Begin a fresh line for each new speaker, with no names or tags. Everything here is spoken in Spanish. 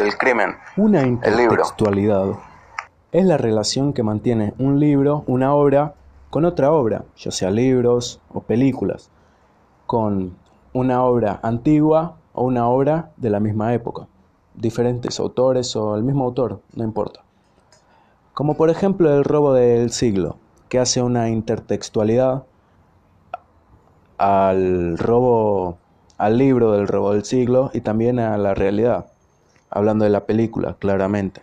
del crimen.
Una intertextualidad es la relación que mantiene un libro, una obra, con otra obra, ya sea libros o películas, con una obra antigua o una obra de la misma época, diferentes autores o el mismo autor, no importa. Como por ejemplo el robo del siglo, que hace una intertextualidad al robo, al libro del robo del siglo y también a la realidad, hablando de la película, claramente.